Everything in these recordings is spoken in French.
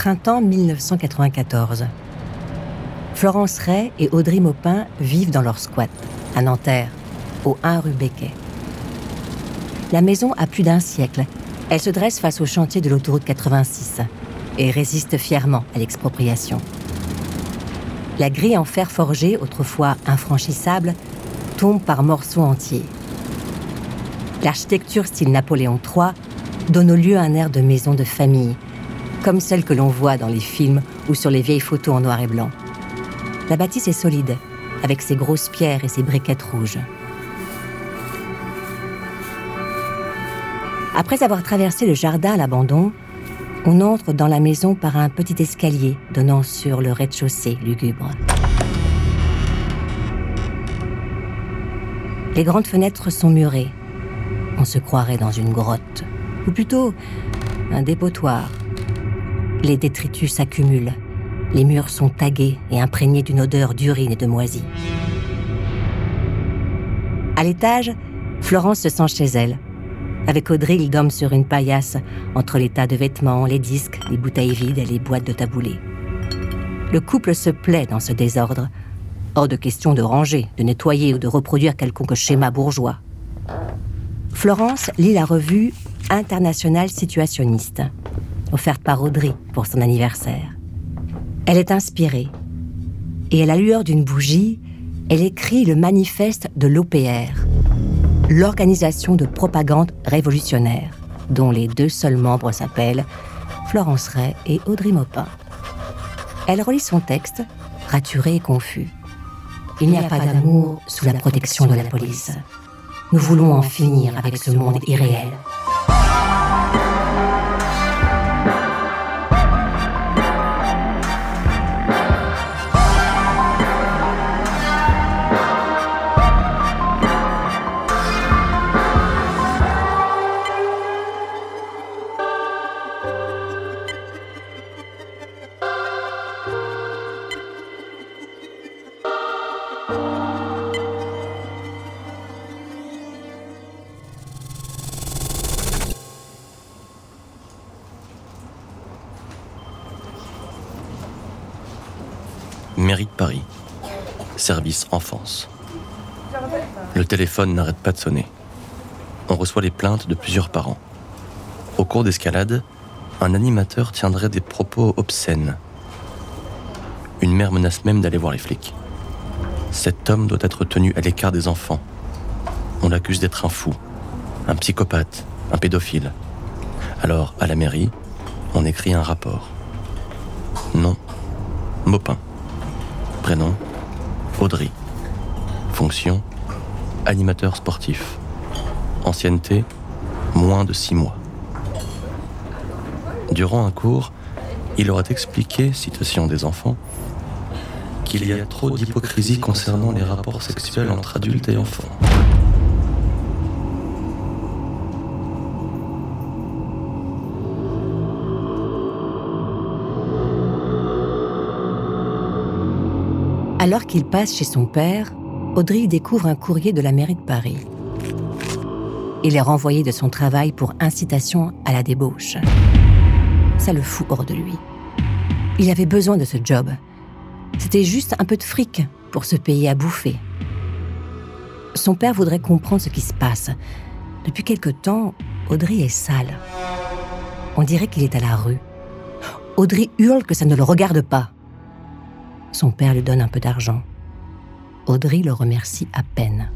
printemps 1994. Florence Ray et Audrey Maupin vivent dans leur squat, à Nanterre, au 1 rue Becquet. La maison a plus d'un siècle. Elle se dresse face au chantier de l'autoroute 86 et résiste fièrement à l'expropriation. La grille en fer forgé, autrefois infranchissable, tombe par morceaux entiers. L'architecture style Napoléon III donne au lieu un air de maison de famille, comme celle que l'on voit dans les films ou sur les vieilles photos en noir et blanc. La bâtisse est solide, avec ses grosses pierres et ses briquettes rouges. Après avoir traversé le jardin à l'abandon, on entre dans la maison par un petit escalier donnant sur le rez-de-chaussée lugubre. Les grandes fenêtres sont murées. On se croirait dans une grotte, ou plutôt un dépotoir. Les détritus s'accumulent. Les murs sont tagués et imprégnés d'une odeur d'urine et de moisie. À l'étage, Florence se sent chez elle. Avec Audrey, il dorment sur une paillasse, entre les tas de vêtements, les disques, les bouteilles vides et les boîtes de taboulé. Le couple se plaît dans ce désordre. Hors de question de ranger, de nettoyer ou de reproduire quelconque schéma bourgeois. Florence lit la revue International Situationniste, offerte par Audrey pour son anniversaire. Elle est inspirée. Et à la lueur d'une bougie, elle écrit le manifeste de l'OPR, l'Organisation de propagande révolutionnaire, dont les deux seuls membres s'appellent Florence Ray et Audrey Maupin. Elle relit son texte, raturé et confus. Il n'y a pas d'amour sous la protection de la police. Nous voulons en finir avec ce monde irréel. Mairie de Paris. Service enfance. Le téléphone n'arrête pas de sonner. On reçoit les plaintes de plusieurs parents. Au cours d'escalade, un animateur tiendrait des propos obscènes. Une mère menace même d'aller voir les flics. Cet homme doit être tenu à l'écart des enfants. On l'accuse d'être un fou, un psychopathe, un pédophile. Alors, à la mairie, on écrit un rapport. Non, Maupin. Prénom Audrey. Fonction Animateur sportif. Ancienneté Moins de six mois. Durant un cours, il aurait expliqué, citation des enfants, qu'il y a trop d'hypocrisie concernant les rapports sexuels entre adultes et enfants. Alors qu'il passe chez son père, Audrey découvre un courrier de la mairie de Paris. Il est renvoyé de son travail pour incitation à la débauche. Ça le fout hors de lui. Il avait besoin de ce job. C'était juste un peu de fric pour se payer à bouffer. Son père voudrait comprendre ce qui se passe. Depuis quelque temps, Audrey est sale. On dirait qu'il est à la rue. Audrey hurle que ça ne le regarde pas. Son père lui donne un peu d'argent. Audrey le remercie à peine.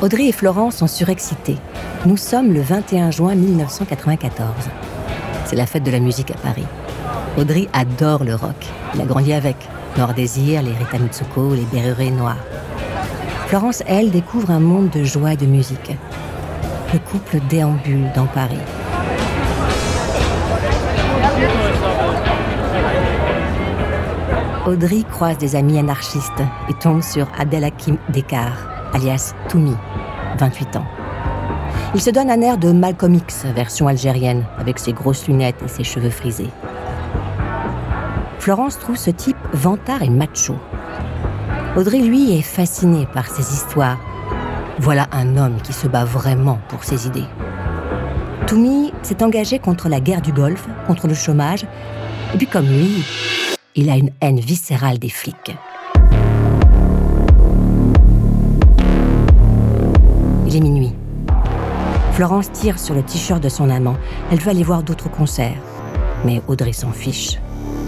Audrey et Florence sont surexcités. Nous sommes le 21 juin 1994. C'est la fête de la musique à Paris. Audrey adore le rock. Il a grandi avec. Noir Désir, les Rita Mitsuko, les Berrurés Noirs. Florence, elle, découvre un monde de joie et de musique le couple déambule dans Paris. Audrey croise des amis anarchistes et tombe sur Abdel Hakim Descartes, alias Toumi, 28 ans. Il se donne un air de Malcolm X, version algérienne, avec ses grosses lunettes et ses cheveux frisés. Florence trouve ce type vantard et macho. Audrey, lui, est fascinée par ses histoires, Voilà un homme qui se bat vraiment pour ses idées. Toumi s'est engagé contre la guerre du Golfe, contre le chômage, et puis comme lui, il a une haine viscérale des flics. Il est minuit. Florence tire sur le t-shirt de son amant. Elle veut aller voir d'autres concerts. Mais Audrey s'en fiche.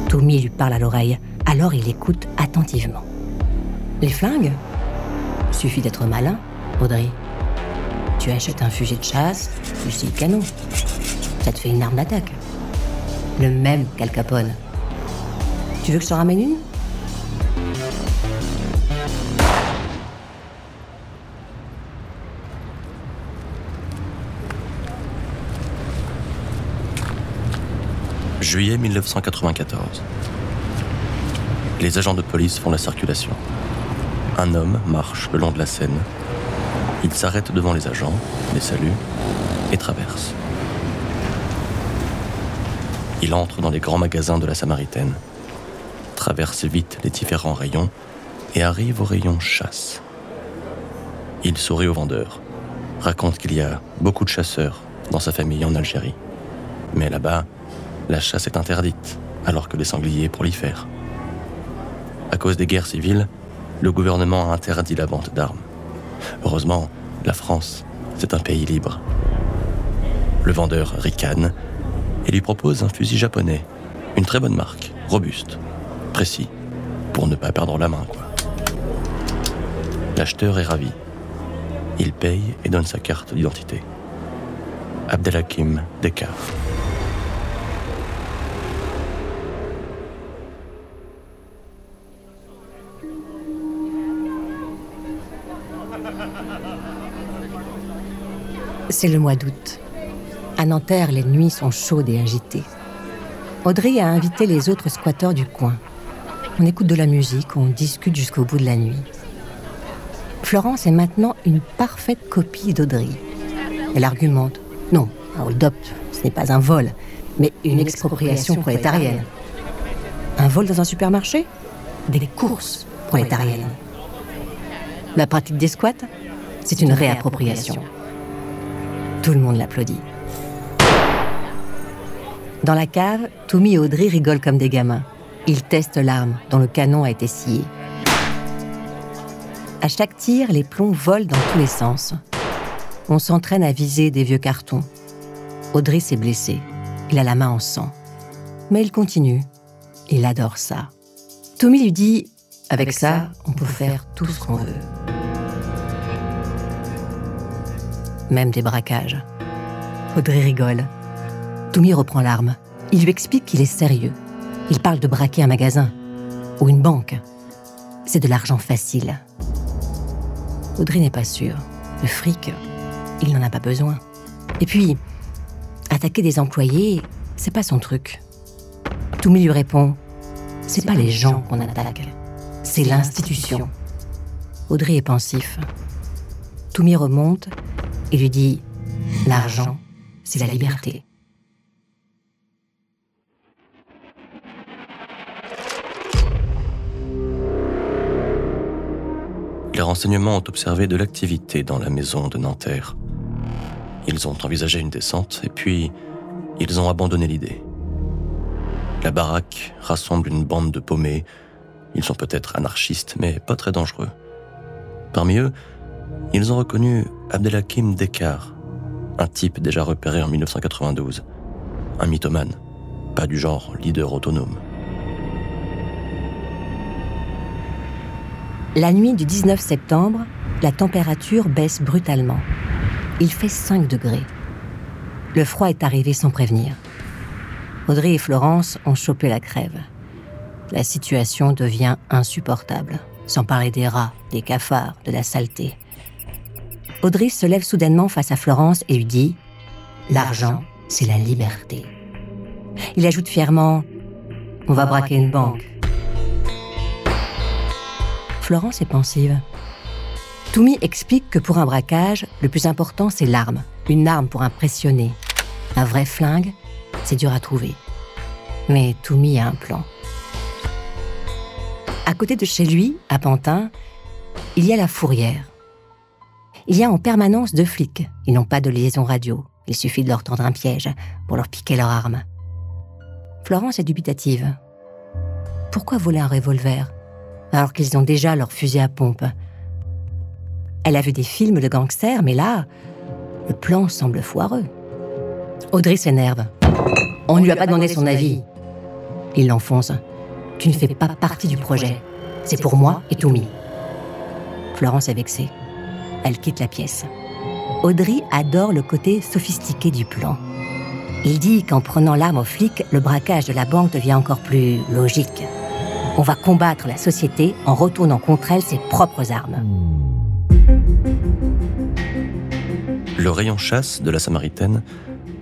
Tommy lui parle à l'oreille, alors il écoute attentivement. Les flingues? Suffit d'être malin, Tu achètes un fusil de chasse, le canon. Ça te fait une arme d'attaque. Le même qu'Al Capone. Tu veux que je te ramène une? Juillet 1994. Les agents de police font la circulation. Un homme marche le long de la Seine. Il s'arrête devant les agents, les salue et traverse. Il entre dans les grands magasins de la Samaritaine, traverse vite les différents rayons et arrive au rayon chasse. Il sourit au vendeur, raconte qu'il y a beaucoup de chasseurs dans sa famille en Algérie. Mais là-bas, la chasse est interdite, alors que les sangliers prolifèrent. À cause des guerres civiles, le gouvernement a interdit la vente d'armes. Heureusement, la France, c'est un pays libre. Le vendeur ricane et lui propose un fusil japonais, une très bonne marque, robuste, précis, pour ne pas perdre la main. L'acheteur est ravi. Il paye et donne sa carte d'identité. Abdelhakim Dekar. C'est le mois d'août. À Nanterre, les nuits sont chaudes et agitées. Audrey a invité les autres squatteurs du coin. On écoute de la musique, on discute jusqu'au bout de la nuit. Florence est maintenant une parfaite copie d'Audrey. Elle argumente. Non, un hold-up, ce n'est pas un vol, mais une, expropriation, prolétarienne. Un vol dans un supermarché? Des courses prolétariennes. La pratique des squats? C'est une réappropriation. Tout le monde l'applaudit. Dans la cave, Toumi et Audrey rigolent comme des gamins. Ils testent l'arme dont le canon a été scié. À chaque tir, les plombs volent dans tous les sens. On s'entraîne à viser des vieux cartons. Audrey s'est blessé. Il a la main en sang. Mais il continue. Il adore ça. Tommy lui dit Avec ça, on peut faire tout ce qu'on veut. Même des braquages. Audrey rigole. Toumi reprend l'arme. Il lui explique qu'il est sérieux. Il parle de braquer un magasin ou une banque. C'est de l'argent facile. Audrey n'est pas sûre. Le fric, il n'en a pas besoin. Et puis, attaquer des employés, c'est pas son truc. Toumi lui répond C'est pas les gens qu'on attaque, c'est l'institution. Audrey est pensif. Toumi remonte et lui dit L'argent, c'est la liberté. Les renseignements ont observé de l'activité dans la maison de Nanterre. Ils ont envisagé une descente et puis ils ont abandonné l'idée. La baraque rassemble une bande de paumés. Ils sont peut-être anarchistes, mais pas très dangereux. Parmi eux, ils ont reconnu Abdelhakim Dekar, un type déjà repéré en 1992, un mythomane, pas du genre leader autonome. La nuit du 19 septembre, la température baisse brutalement. Il fait 5 degrés. Le froid est arrivé sans prévenir. Audrey et Florence ont chopé la crève. La situation devient insupportable, sans parler des rats, des cafards, de la saleté. Audrey se lève soudainement face à Florence et lui dit ⁇ L'argent, c'est la liberté. Il ajoute fièrement ⁇ On va braquer une banque. Florence est pensive. Toumi explique que pour un braquage, le plus important, c'est l'arme. Une arme pour impressionner. Un vrai flingue, c'est dur à trouver. Mais Toumi a un plan. À côté de chez lui, à Pantin, il y a la fourrière il y a en permanence deux flics. Ils n'ont pas de liaison radio. Il suffit de leur tendre un piège pour leur piquer leur arme. Florence est dubitative. Pourquoi voler un revolver alors qu'ils ont déjà leur fusil à pompe? Elle a vu des films de gangsters, mais là, le plan semble foireux. Audrey s'énerve. On ne lui a pas demandé son avis. Il l'enfonce. Tu ne fais pas partie du projet. C'est pour moi et Toumi. Florence est vexée. Elle quitte la pièce. Audrey adore le côté sophistiqué du plan. Il dit qu'en prenant l'arme aux flics, le braquage de la banque devient encore plus logique. On va combattre la société en retournant contre elle ses propres armes. Le rayon chasse de la Samaritaine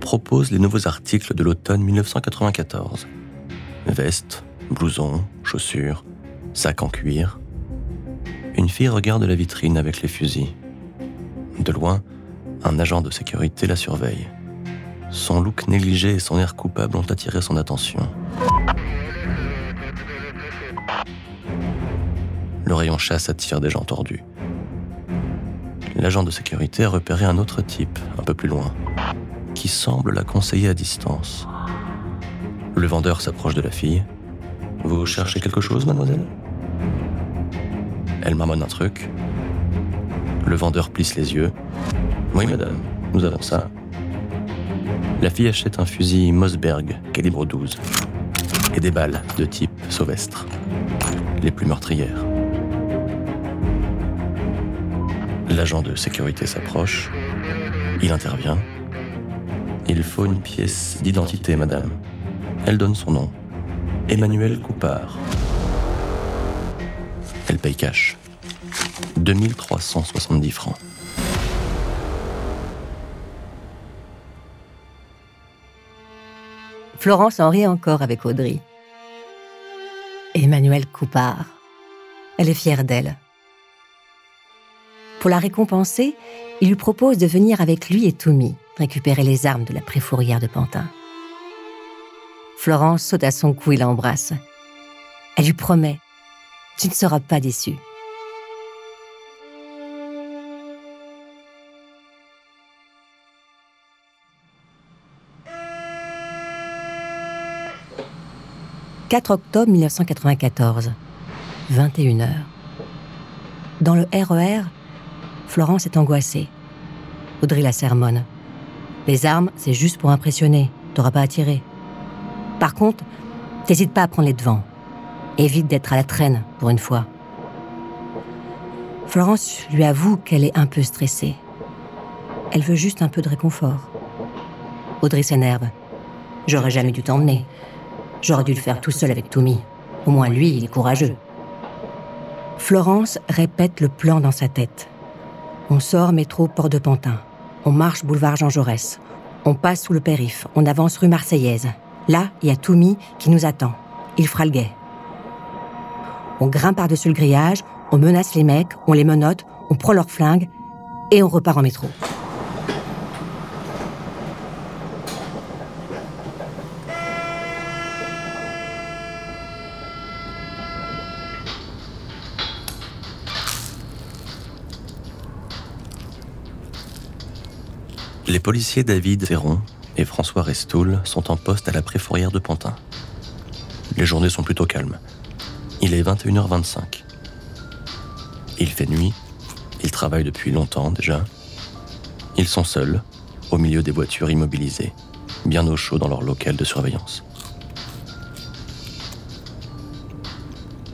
propose les nouveaux articles de l'automne 1994. Veste, blouson, chaussures, sac en cuir. Une fille regarde la vitrine avec les fusils. De loin, un agent de sécurité la surveille. Son look négligé et son air coupable ont attiré son attention. Le rayon chasse attire des gens tordus. L'agent de sécurité a repéré un autre type, un peu plus loin qui semble la conseiller à distance. Le vendeur s'approche de la fille. Vous cherchez quelque chose, mademoiselle? Elle marmonne un truc. Le vendeur plisse les yeux. Oui, madame, nous avons ça. La fille achète un fusil Mossberg, calibre 12, et des balles de type Sauvestre, les plus meurtrières. L'agent de sécurité s'approche. Il intervient. Il faut une pièce d'identité, madame. Elle donne son nom. Emmanuel Coupard. Elle paye cash. 2370 francs. Florence en rit encore avec Audrey. Emmanuel Coupard. Elle est fière d'elle. Pour la récompenser, il lui propose de venir avec lui et Toumi récupérer les armes de la préfourrière de Pantin. Florence saute à son cou et l'embrasse. Elle lui promet Tu ne seras pas déçu. « 4 octobre 1994, 21h. Dans le RER, e Florence est angoissée. Audrey la sermonne. Les armes, c'est juste pour impressionner. T'auras pas à tirer. Par contre, t'hésites pas à prendre les devants. Évite d'être à la traîne, pour une fois. Florence lui avoue qu'elle est un peu stressée. Elle veut juste un peu de réconfort. Audrey s'énerve. J'aurais jamais dû t'emmener. J'aurais dû le faire tout seul avec Tommy. Au moins lui, il est courageux. Florence répète le plan dans sa tête. On sort métro Port de Pantin. On marche boulevard Jean Jaurès. On passe sous le périph'. On avance rue Marseillaise. Là, il y a Toumi qui nous attend. Il fera le guet. On grimpe par-dessus le grillage, on menace les mecs, on les menotte, on prend leurs flingues et on repart en métro. Policiers David Ferron et François Restoul sont en poste à la préfourrière de Pantin. Les journées sont plutôt calmes. Il est 21h25. Il fait nuit, ils travaillent depuis longtemps déjà. Ils sont seuls, au milieu des voitures immobilisées, bien au chaud dans leur local de surveillance.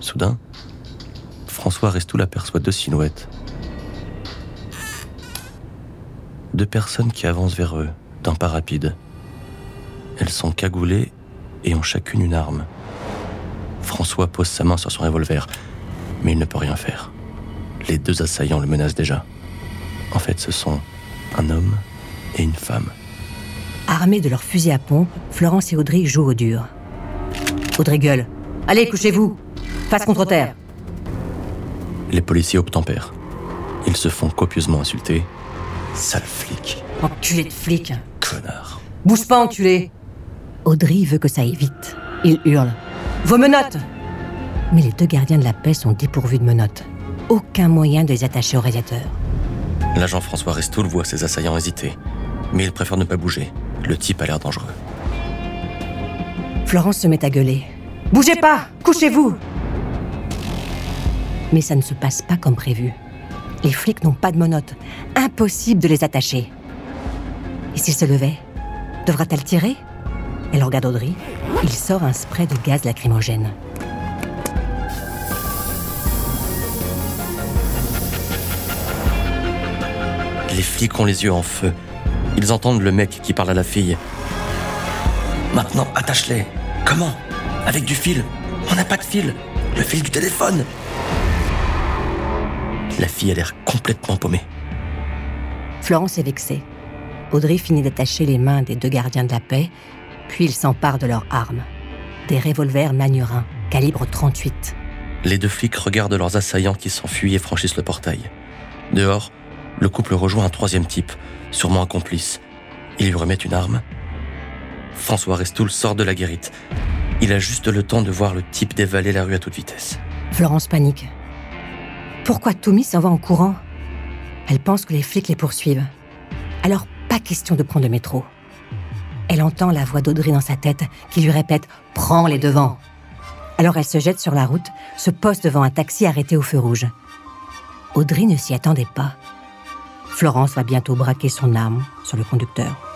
Soudain, François Restoul aperçoit deux silhouettes deux personnes qui avancent vers eux, d'un pas rapide. Elles sont cagoulées et ont chacune une arme. François pose sa main sur son revolver, mais il ne peut rien faire. Les deux assaillants le menacent déjà. En fait, ce sont un homme et une femme. Armés de leurs fusils à pompe, Florence et Audrey jouent au dur. Audrey gueule. Allez, couchez-vous Face contre terre Les policiers obtempèrent. Ils se font copieusement insulter Sale flic. Enculé de flic. Connard. Bouge pas, enculé Audrey veut que ça aille vite. Il hurle. Vos menottes Mais les deux gardiens de la paix sont dépourvus de menottes. Aucun moyen de les attacher au radiateur. L'agent François Restoul voit ses assaillants hésiter, mais il préfère ne pas bouger. Le type a l'air dangereux. Florence se met à gueuler. Bougez pas Couchez-vous Mais ça ne se passe pas comme prévu. Les flics n'ont pas de monote. Impossible de les attacher. Et s'il se levait Devra-t-elle tirer? Elle regarde Audrey. Il sort un spray de gaz lacrymogène. Les flics ont les yeux en feu. Ils entendent le mec qui parle à la fille. Maintenant, attache-les. Comment? Avec du fil. On n'a pas de fil. Le fil du téléphone. La fille a l'air complètement paumée. Florence est vexée. Audrey finit d'attacher les mains des deux gardiens de la paix, puis ils s'emparent de leurs armes. Des revolvers Magnurin, calibre 38. Les deux flics regardent leurs assaillants qui s'enfuient et franchissent le portail. Dehors, le couple rejoint un troisième type, sûrement un complice. Il lui remet une arme. François Restoul sort de la guérite. Il a juste le temps de voir le type dévaler la rue à toute vitesse. Florence panique. Pourquoi Tommy s'en va en courant? Elle pense que les flics les poursuivent. Alors, pas question de prendre le métro. Elle entend la voix d'Audrey dans sa tête qui lui répète Prends les devants. Alors elle se jette sur la route, se poste devant un taxi arrêté au feu rouge. Audrey ne s'y attendait pas. Florence va bientôt braquer son arme sur le conducteur.